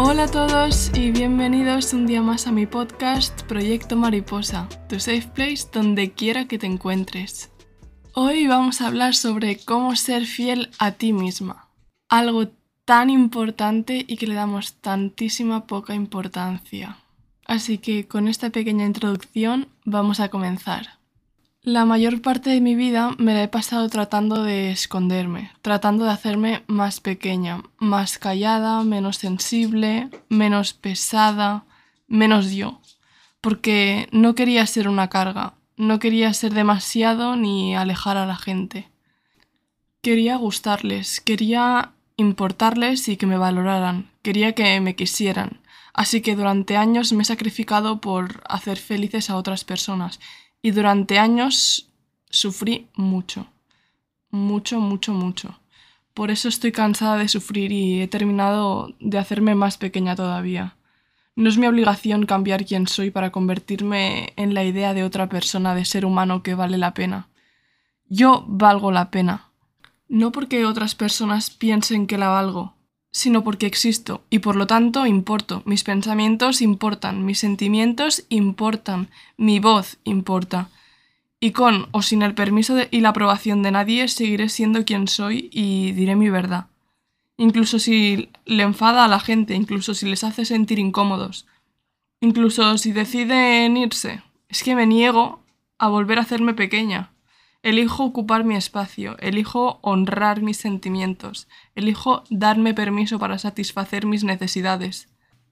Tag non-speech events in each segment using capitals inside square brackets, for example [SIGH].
Hola a todos y bienvenidos un día más a mi podcast Proyecto Mariposa, tu safe place donde quiera que te encuentres. Hoy vamos a hablar sobre cómo ser fiel a ti misma, algo tan importante y que le damos tantísima poca importancia. Así que con esta pequeña introducción vamos a comenzar. La mayor parte de mi vida me la he pasado tratando de esconderme, tratando de hacerme más pequeña, más callada, menos sensible, menos pesada, menos yo, porque no quería ser una carga, no quería ser demasiado ni alejar a la gente. Quería gustarles, quería importarles y que me valoraran, quería que me quisieran, así que durante años me he sacrificado por hacer felices a otras personas y durante años sufrí mucho, mucho, mucho, mucho. Por eso estoy cansada de sufrir y he terminado de hacerme más pequeña todavía. No es mi obligación cambiar quién soy para convertirme en la idea de otra persona de ser humano que vale la pena. Yo valgo la pena. No porque otras personas piensen que la valgo, sino porque existo y por lo tanto importo. Mis pensamientos importan, mis sentimientos importan, mi voz importa. Y con o sin el permiso y la aprobación de nadie seguiré siendo quien soy y diré mi verdad. Incluso si le enfada a la gente, incluso si les hace sentir incómodos, incluso si deciden irse. Es que me niego a volver a hacerme pequeña. Elijo ocupar mi espacio, elijo honrar mis sentimientos, elijo darme permiso para satisfacer mis necesidades.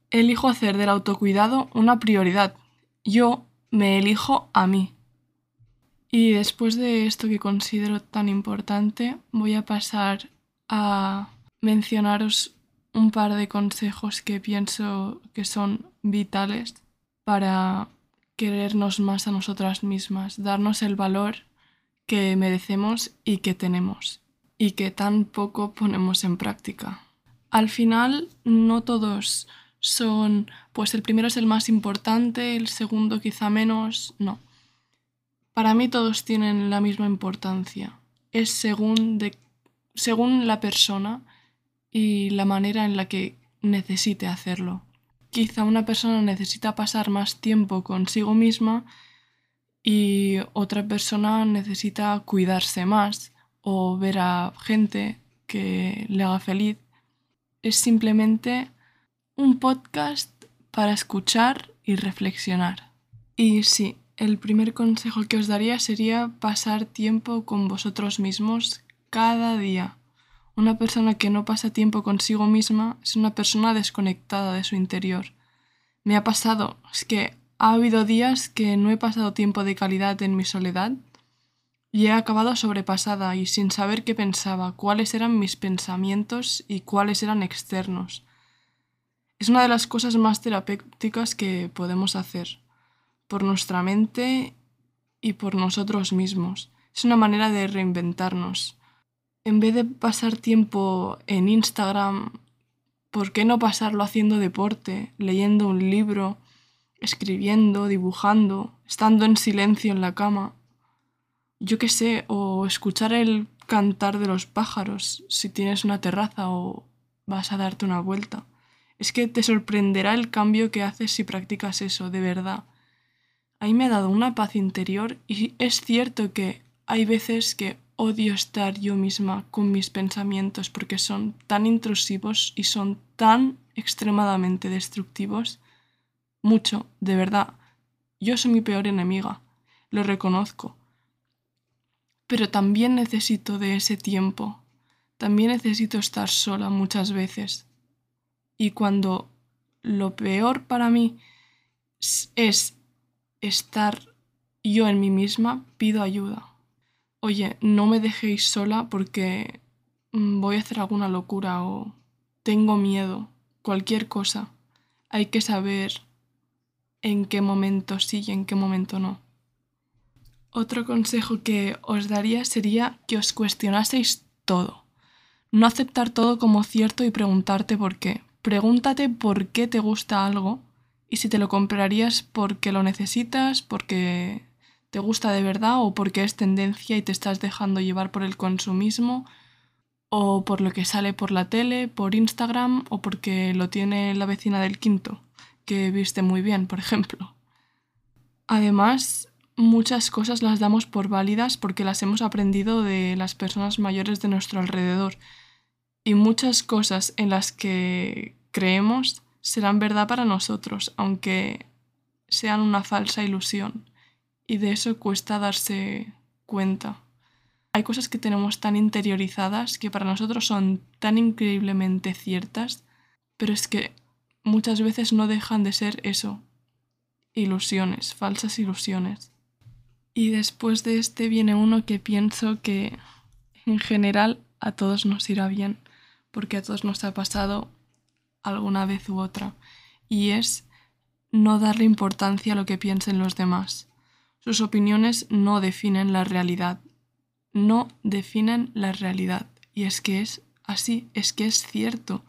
Elijo hacer del autocuidado una prioridad. Yo me elijo a mí. Y después de esto que considero tan importante, voy a pasar a mencionaros un par de consejos que pienso que son vitales para querernos más a nosotras mismas, darnos el valor que merecemos y que tenemos y que tan poco ponemos en práctica. Al final, no todos son, pues el primero es el más importante, el segundo quizá menos, no. Para mí todos tienen la misma importancia. Es según, de, según la persona y la manera en la que necesite hacerlo. Quizá una persona necesita pasar más tiempo consigo misma y otra persona necesita cuidarse más o ver a gente que le haga feliz. Es simplemente un podcast para escuchar y reflexionar. Y sí, el primer consejo que os daría sería pasar tiempo con vosotros mismos cada día. Una persona que no pasa tiempo consigo misma es una persona desconectada de su interior. Me ha pasado, es que ha habido días que no he pasado tiempo de calidad en mi soledad y he acabado sobrepasada y sin saber qué pensaba, cuáles eran mis pensamientos y cuáles eran externos. Es una de las cosas más terapéuticas que podemos hacer, por nuestra mente y por nosotros mismos. Es una manera de reinventarnos. En vez de pasar tiempo en Instagram, ¿por qué no pasarlo haciendo deporte, leyendo un libro, escribiendo, dibujando, estando en silencio en la cama. Yo qué sé, o escuchar el cantar de los pájaros si tienes una terraza o vas a darte una vuelta. Es que te sorprenderá el cambio que haces si practicas eso, de verdad. Ahí me ha dado una paz interior y es cierto que hay veces que odio estar yo misma con mis pensamientos porque son tan intrusivos y son tan extremadamente destructivos mucho, de verdad. Yo soy mi peor enemiga, lo reconozco. Pero también necesito de ese tiempo, también necesito estar sola muchas veces. Y cuando lo peor para mí es estar yo en mí misma, pido ayuda. Oye, no me dejéis sola porque mm, voy a hacer alguna locura o tengo miedo, cualquier cosa. Hay que saber en qué momento sí y en qué momento no. Otro consejo que os daría sería que os cuestionaseis todo. No aceptar todo como cierto y preguntarte por qué. Pregúntate por qué te gusta algo y si te lo comprarías porque lo necesitas, porque te gusta de verdad o porque es tendencia y te estás dejando llevar por el consumismo o por lo que sale por la tele, por Instagram o porque lo tiene la vecina del quinto, que viste muy bien, por ejemplo. Además, muchas cosas las damos por válidas porque las hemos aprendido de las personas mayores de nuestro alrededor y muchas cosas en las que creemos serán verdad para nosotros, aunque sean una falsa ilusión. Y de eso cuesta darse cuenta. Hay cosas que tenemos tan interiorizadas que para nosotros son tan increíblemente ciertas, pero es que muchas veces no dejan de ser eso, ilusiones, falsas ilusiones. Y después de este viene uno que pienso que en general a todos nos irá bien, porque a todos nos ha pasado alguna vez u otra, y es no darle importancia a lo que piensen los demás. Sus opiniones no definen la realidad, no definen la realidad. Y es que es así, es que es cierto.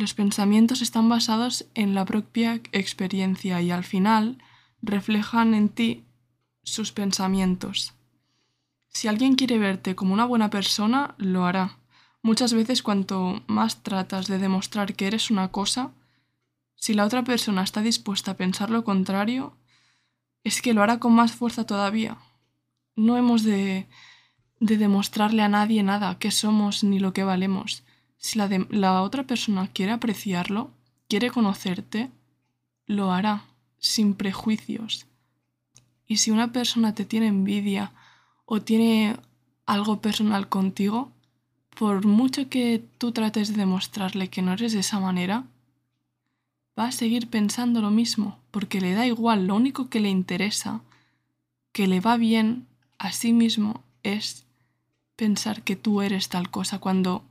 Los pensamientos están basados en la propia experiencia y al final reflejan en ti sus pensamientos. Si alguien quiere verte como una buena persona, lo hará. Muchas veces cuanto más tratas de demostrar que eres una cosa, si la otra persona está dispuesta a pensar lo contrario, es que lo hará con más fuerza todavía. No hemos de, de demostrarle a nadie nada, qué somos ni lo que valemos. Si la, otra persona quiere apreciarlo, quiere conocerte, lo hará, sin prejuicios. Y si una persona te tiene envidia o tiene algo personal contigo, por mucho que tú trates de demostrarle que no eres de esa manera, va a seguir pensando lo mismo, porque le da igual, lo único que le interesa, que le va bien a sí mismo, es pensar que tú eres tal cosa cuando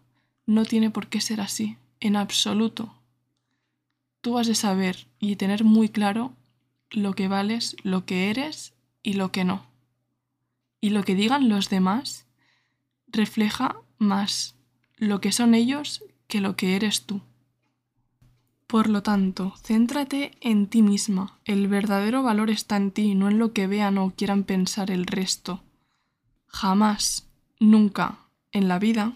no tiene por qué ser así, en absoluto. Tú has de saber y tener muy claro lo que vales, lo que eres y lo que no. Y lo que digan los demás refleja más lo que son ellos que lo que eres tú. Por lo tanto, céntrate en ti misma. El verdadero valor está en ti, no en lo que vean o quieran pensar el resto. Jamás, nunca, en la vida,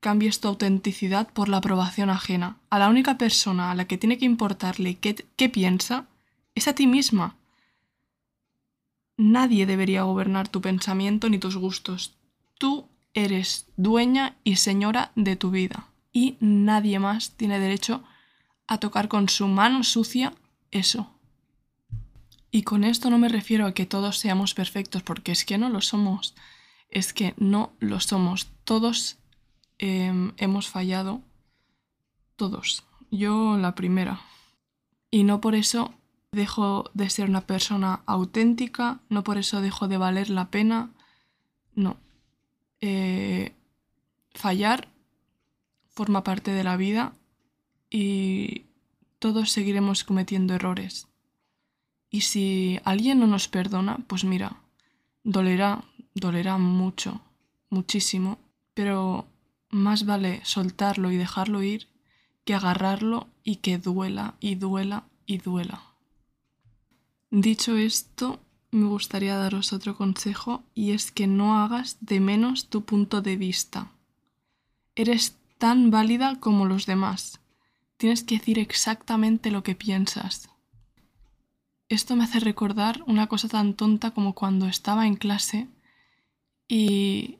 cambies tu autenticidad por la aprobación ajena. A la única persona a la que tiene que importarle qué, qué piensa es a ti misma. Nadie debería gobernar tu pensamiento ni tus gustos. Tú eres dueña y señora de tu vida. Y nadie más tiene derecho a tocar con su mano sucia eso. Y con esto no me refiero a que todos seamos perfectos, porque es que no lo somos. Es que no lo somos. Todos em, hemos fallado. Todos. Yo la primera. Y no por eso dejo de ser una persona auténtica, no por eso dejo de valer la pena, no. Eh, fallar forma parte de la vida y todos seguiremos cometiendo errores. Y si alguien no nos perdona, pues mira, dolerá, dolerá mucho, muchísimo, pero más vale soltarlo y dejarlo ir que agarrarlo y que duela y duela y duela. Dicho esto, me gustaría daros otro consejo y es que no hagas de menos tu punto de vista. Eres tan válida como los demás. Tienes que decir exactamente lo que piensas. Esto me hace recordar una cosa tan tonta como cuando estaba en clase y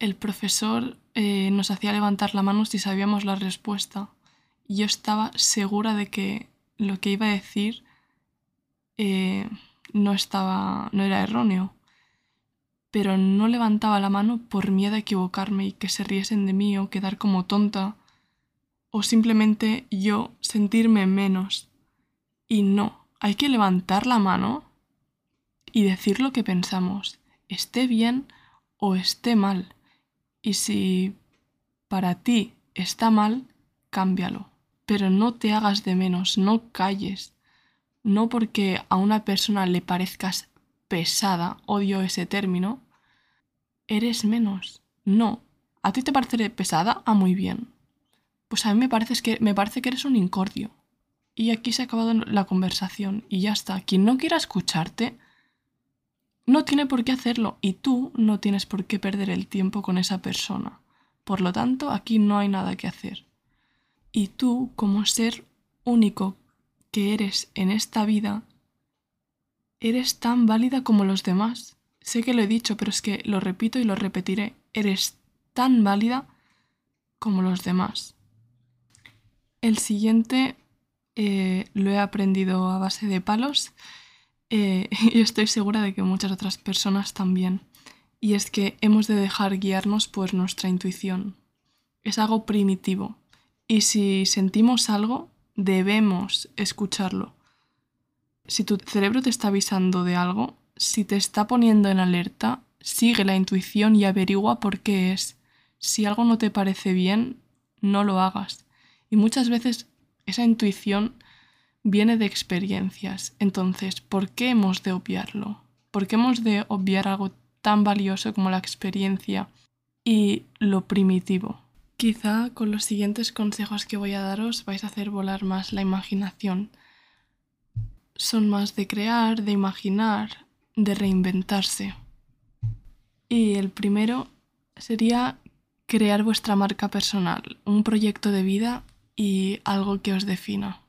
el profesor eh, nos hacía levantar la mano si sabíamos la respuesta. Y yo estaba segura de que lo que iba a decir eh, no estaba, no era erróneo, pero no levantaba la mano por miedo a equivocarme y que se riesen de mí o quedar como tonta, o simplemente yo sentirme menos. Y no, hay que levantar la mano y decir lo que pensamos, esté bien o esté mal. Y si para ti está mal, cámbialo. Pero no te hagas de menos, no calles no porque a una persona le parezcas pesada, odio ese término, eres menos. No. ¿A ti te parece pesada? Ah, muy bien. Pues a mí me parece que, me parece que eres un incordio. Y aquí se ha acabado la conversación y ya está. Quien no quiera escucharte, no tiene por qué hacerlo y tú no tienes por qué perder el tiempo con esa persona. por lo tanto aquí no hay nada que hacer. Y tú, como ser único que eres en esta vida, eres tan válida como los demás. Sé que lo he dicho, pero es que lo repito y lo repetiré. Eres tan válida como los demás. El siguiente eh, lo he aprendido a base de palos eh, [LAUGHS] y estoy segura de que muchas otras personas también. Y es que hemos de dejar guiarnos por nuestra intuición. Es algo primitivo. Y si sentimos algo, debemos escucharlo. Si tu cerebro te está avisando de algo, si te está poniendo en alerta, sigue la intuición y averigua por qué es. Si algo no te parece bien, no lo hagas. Y muchas veces esa intuición viene de experiencias. Entonces, ¿por qué hemos de obviarlo? ¿Por qué hemos de obviar algo tan valioso como la experiencia y lo primitivo? Quizá con los siguientes consejos que voy a daros vais a hacer volar más la imaginación. Son más de crear, de imaginar, de reinventarse. Y el primero sería crear vuestra marca personal, un proyecto de vida y algo que os defina.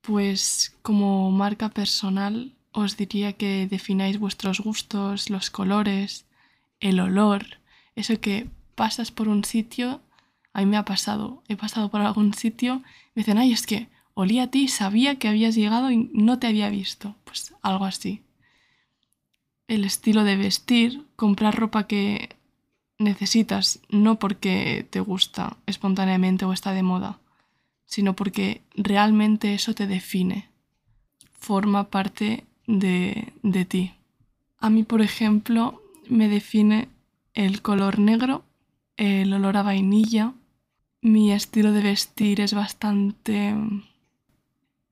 Pues como marca personal os diría que defináis vuestros gustos, los colores, el olor, eso que pasas por un sitio, a mí me ha pasado, he pasado por algún sitio, me dicen, ay, es que olía a ti, sabía que habías llegado y no te había visto, pues algo así. El estilo de vestir, comprar ropa que necesitas, no porque te gusta espontáneamente o está de moda, sino porque realmente eso te define, forma parte de, de ti. A mí, por ejemplo, me define el color negro, el olor a vainilla, mi estilo de vestir es bastante...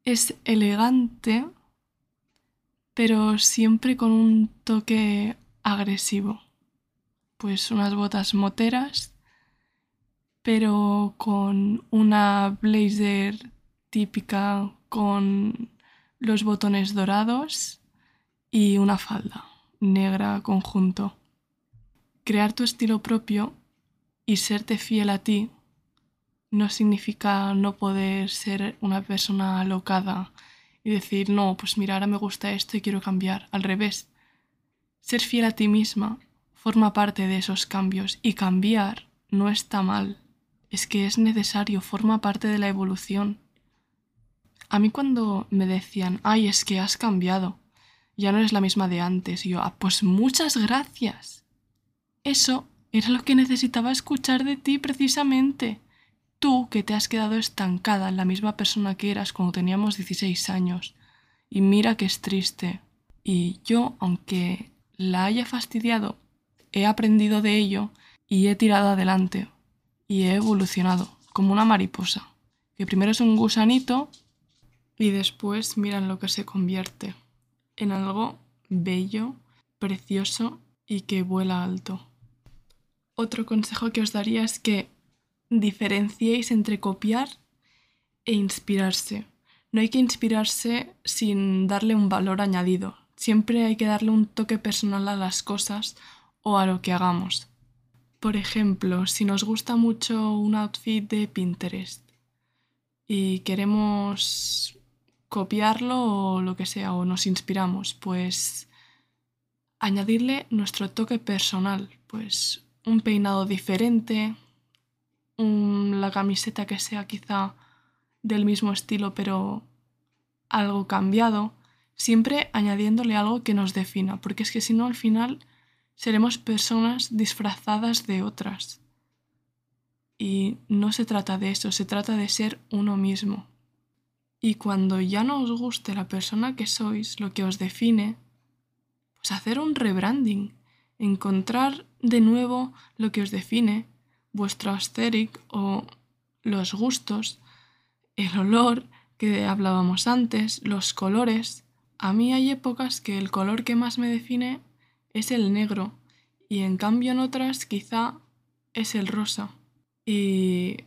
es elegante, pero siempre con un toque agresivo. Pues unas botas moteras pero con una blazer típica con los botones dorados y una falda negra conjunto. Crear tu estilo propio y serte fiel a ti no significa no poder ser una persona alocada y decir, no, pues mira, ahora me gusta esto y quiero cambiar. Al revés, ser fiel a ti misma forma parte de esos cambios y cambiar no está mal es que es necesario, forma parte de la evolución. A mí cuando me decían, ay, es que has cambiado, ya no eres la misma de antes, y yo, ah, pues muchas gracias. Eso era lo que necesitaba escuchar de ti precisamente. Tú que te has quedado estancada en la misma persona que eras cuando teníamos 16 años. Y mira que es triste. Y yo, aunque la haya fastidiado, he aprendido de ello y he tirado adelante y he evolucionado como una mariposa, que primero es un gusanito y después miran lo que se convierte en algo bello, precioso y que vuela alto. Otro consejo que os daría es que diferenciéis entre copiar e inspirarse. No hay que inspirarse sin darle un valor añadido. Siempre hay que darle un toque personal a las cosas o a lo que hagamos. Por ejemplo, si nos gusta mucho un outfit de Pinterest y queremos copiarlo o lo que sea, o nos inspiramos, pues añadirle nuestro toque personal, pues un peinado diferente, la camiseta que sea quizá del mismo estilo pero algo cambiado, siempre añadiéndole algo que nos defina, porque es que si no al final seremos personas disfrazadas de otras. Y no se trata de eso, se trata de ser uno mismo. Y cuando ya no os guste la persona que sois, lo que os define, pues hacer un rebranding, encontrar de nuevo lo que os define, vuestro aesthetic o los gustos, el olor que hablábamos antes, los colores. A mí hay épocas que el color que más me define es el negro y en cambio en otras quizá es el rosa. Y...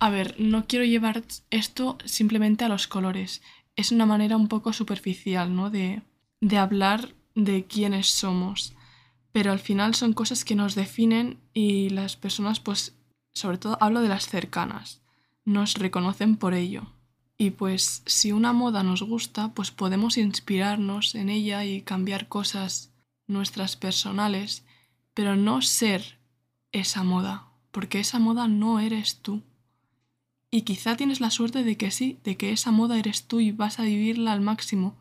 A ver, no quiero llevar esto simplemente a los colores. Es una manera un poco superficial, ¿no? De, de hablar de quiénes somos. pero al final son cosas que nos definen y las personas, pues, sobre todo hablo de las cercanas, nos reconocen por ello. Y pues si una moda nos gusta, pues podemos inspirarnos en ella y cambiar cosas nuestras personales, pero no ser esa moda, porque esa moda no eres tú. Y quizá tienes la suerte de que sí, de que esa moda eres tú y vas a vivirla al máximo.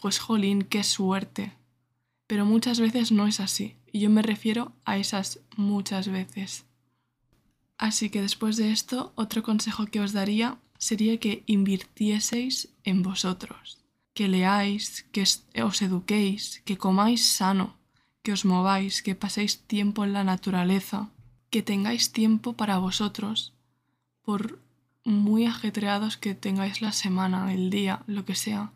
Pues jolín, qué suerte. Pero muchas veces no es así, y yo me refiero a esas muchas veces. Así que después de esto, otro consejo que os daría sería que invirtieseis en vosotros, que leáis, que os eduquéis, que comáis sano, que os mováis, que paséis tiempo en la naturaleza, que tengáis tiempo para vosotros, por muy ajetreados que tengáis la semana, el día, lo que sea.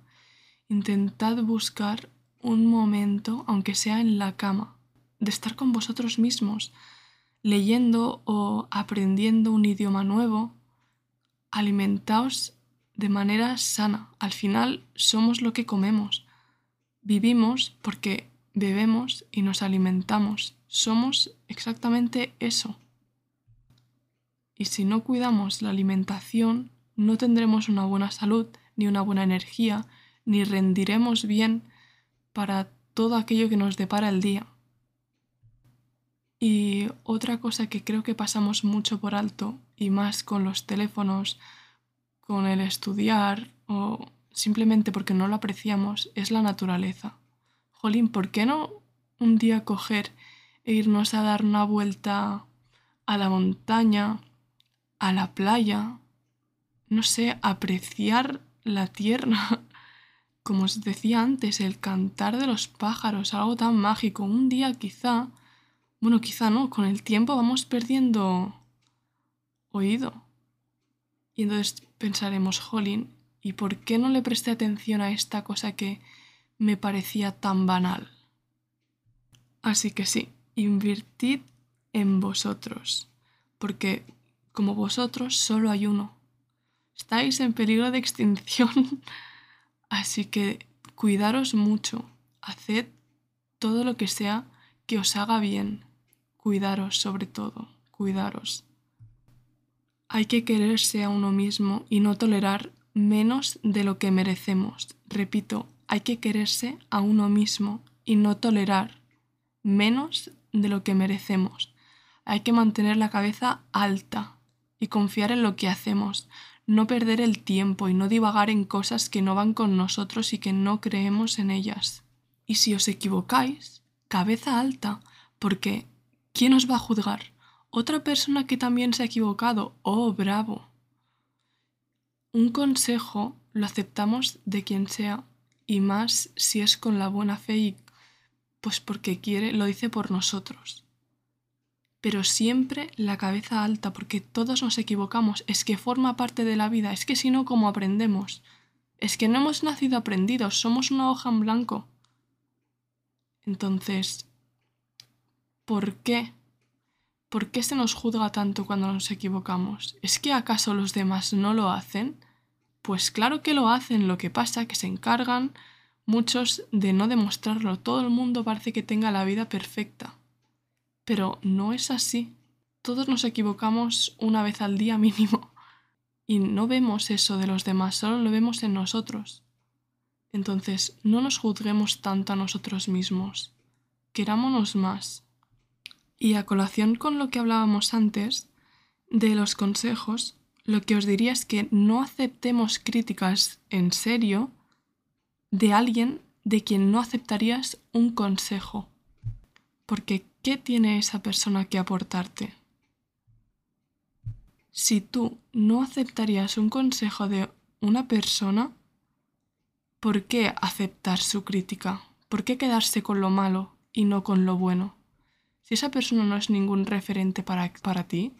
Intentad buscar un momento, aunque sea en la cama, de estar con vosotros mismos, leyendo o aprendiendo un idioma nuevo, alimentaos de manera sana. Al final somos lo que comemos. Vivimos porque bebemos y nos alimentamos. Somos exactamente eso. Y si no cuidamos la alimentación, no tendremos una buena salud, ni una buena energía, ni rendiremos bien para todo aquello que nos depara el día. Y otra cosa que creo que pasamos mucho por alto, y más con los teléfonos, con el estudiar o simplemente porque no lo apreciamos, es la naturaleza. Jolín, ¿por qué no un día coger e irnos a dar una vuelta a la montaña, a la playa? No sé, apreciar la tierra. [LAUGHS] Como os decía antes, el cantar de los pájaros, algo tan mágico. Un día quizá bueno, quizá no, con el tiempo vamos perdiendo oído. Y entonces pensaremos, jolín, ¿y por qué no le presté atención a esta cosa que me parecía tan banal? Así que sí, invertid en vosotros, porque como vosotros solo hay uno. Estáis en peligro de extinción, [LAUGHS] así que cuidaros mucho, haced todo lo que sea que os haga bien, Cuidaros sobre todo, cuidaros. Hay que quererse a uno mismo y no tolerar menos de lo que merecemos. Repito, hay que quererse a uno mismo y no tolerar menos de lo que merecemos. Hay que mantener la cabeza alta y confiar en lo que hacemos, no perder el tiempo y no divagar en cosas que no van con nosotros y que no creemos en ellas. Y si os equivocáis, cabeza alta, porque ¿Quién os va a juzgar? ¿Otra persona que también se ha equivocado? ¡Oh, bravo! Un consejo lo aceptamos de quien sea, y más si es con la buena fe y pues porque quiere, lo dice por nosotros. Pero siempre la cabeza alta, porque todos nos equivocamos, es que forma parte de la vida, es que si no, ¿cómo aprendemos? Es que no hemos nacido aprendidos, somos una hoja en blanco. Entonces, ¿Por qué? ¿Por qué se nos juzga tanto cuando nos equivocamos? ¿Es que acaso los demás no lo hacen? Pues claro que lo hacen, lo que pasa que se encargan muchos de no demostrarlo. Todo el mundo parece que tenga la vida perfecta. Pero no es así. Todos nos equivocamos una vez al día mínimo. Y no vemos eso de los demás, solo lo vemos en nosotros. Entonces, no nos juzguemos tanto a nosotros mismos. Querámonos más y a colación con lo que hablábamos antes de los consejos, lo que os diría es que no aceptemos críticas en serio de alguien de quien no aceptarías un consejo. Porque ¿qué tiene esa persona que aportarte? Si tú no aceptarías un consejo de una persona, ¿por qué aceptar su crítica? ¿Por qué quedarse con lo malo y no con lo bueno? Si esa persona no es ningún referente para, para ti,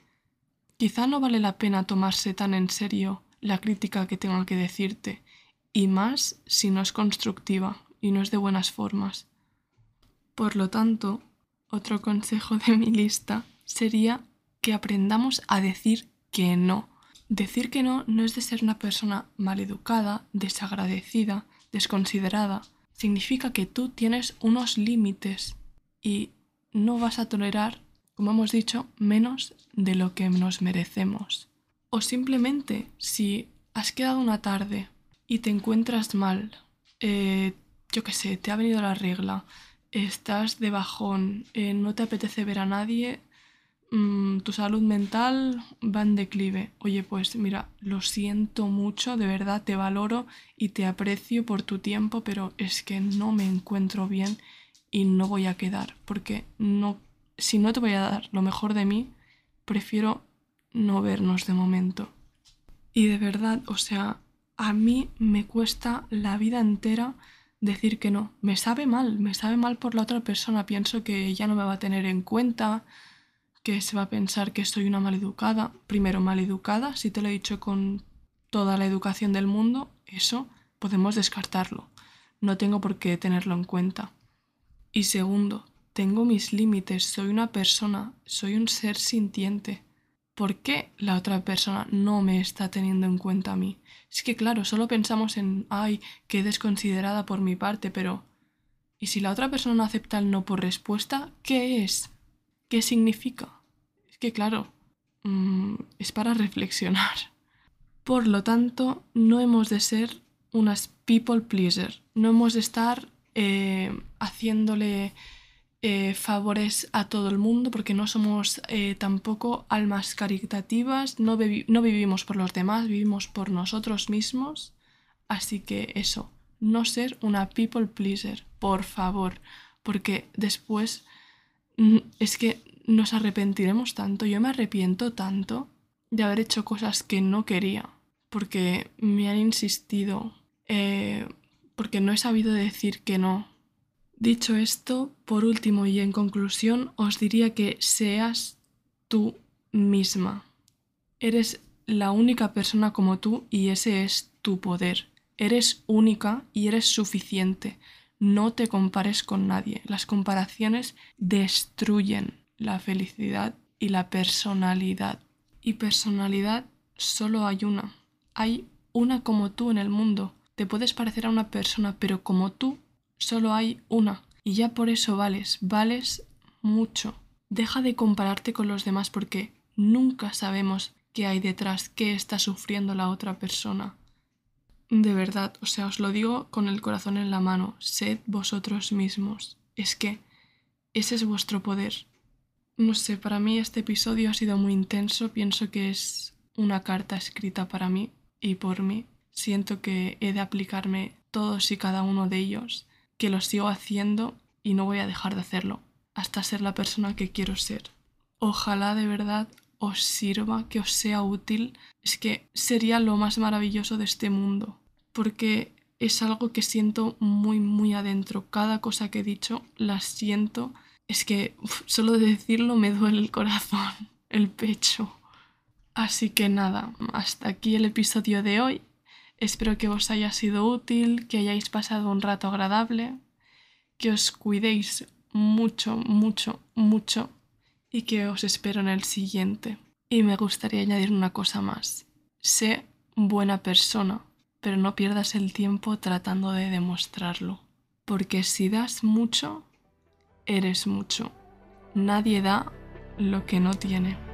quizá no vale la pena tomarse tan en serio la crítica que tenga que decirte, y más si no es constructiva y no es de buenas formas. Por lo tanto, otro consejo de mi lista sería que aprendamos a decir que no. Decir que no no es de ser una persona maleducada, desagradecida, desconsiderada. Significa que tú tienes unos límites y no vas a tolerar, como hemos dicho, menos de lo que nos merecemos. O simplemente, si has quedado una tarde y te encuentras mal, eh, yo qué sé, te ha venido la regla, estás de bajón, eh, no te apetece ver a nadie, mm, tu salud mental va en declive. Oye, pues mira, lo siento mucho, de verdad te valoro y te aprecio por tu tiempo, pero es que no me encuentro bien y no voy a quedar, porque no, si no te voy a dar lo mejor de mí, prefiero no vernos de momento. Y de verdad, o sea, a mí me cuesta la vida entera decir que no. Me sabe mal, me sabe mal por la otra persona. Pienso que ya no me va a tener en cuenta, que se va a pensar que soy una maleducada. Primero, maleducada, si te lo he dicho con toda la educación del mundo, eso podemos descartarlo. No tengo por qué tenerlo en cuenta. Y segundo, tengo mis límites, soy una persona, soy un ser sintiente. ¿por qué la otra persona no me está teniendo en cuenta a mí? Es que claro, solo pensamos en, ay, qué desconsiderada por mi parte, pero ¿y si la otra persona no acepta el no por respuesta? ¿Qué es? ¿Qué significa? Es que claro, mm, es para reflexionar. Por lo tanto, no hemos de ser unas people pleaser, no hemos de estar eh, haciéndole eh, favores a todo el mundo porque no somos eh, tampoco almas caritativas, no, no vivimos por los demás, vivimos por nosotros mismos. Así que eso, no ser una people pleaser, por favor, porque después mm, es que nos arrepentiremos tanto, yo me arrepiento tanto de haber hecho cosas que no quería, porque me han insistido, eh, porque no he sabido decir que no, Dicho esto, por último y en conclusión, os diría que seas tú misma. Eres la única persona como tú y ese es tu poder. Eres única y eres suficiente. No te compares con nadie. Las comparaciones destruyen la felicidad y la personalidad. Y personalidad solo hay una. Hay una como tú en el mundo. Te puedes parecer a una persona, pero como tú solo hay una y ya por eso vales, vales mucho. Deja de compararte con los demás porque nunca sabemos qué hay detrás, qué está sufriendo la otra persona. De verdad, o sea, os lo digo con el corazón en la mano, sed vosotros mismos. Es que ese es vuestro poder. No sé, para mí este episodio ha sido muy intenso, pienso que es una carta escrita para mí y por mí. Siento que he de aplicarme todos y cada uno de ellos que lo sigo haciendo y no voy a dejar de hacerlo hasta ser la persona que quiero ser. Ojalá de verdad os sirva, que os sea útil. Es que sería lo más maravilloso de este mundo, porque es algo que siento muy, muy adentro. Cada cosa que he dicho la siento. Es que solo de decirlo me duele el corazón, el pecho. Así que nada, hasta aquí el episodio de hoy. Espero que os haya sido útil, que hayáis pasado un rato agradable, que os cuidéis mucho, mucho, mucho y que os espero en el siguiente. Y me gustaría añadir una cosa más. Sé buena persona, pero no pierdas el tiempo tratando de demostrarlo. Porque si das mucho, eres mucho. Nadie da lo que no tiene.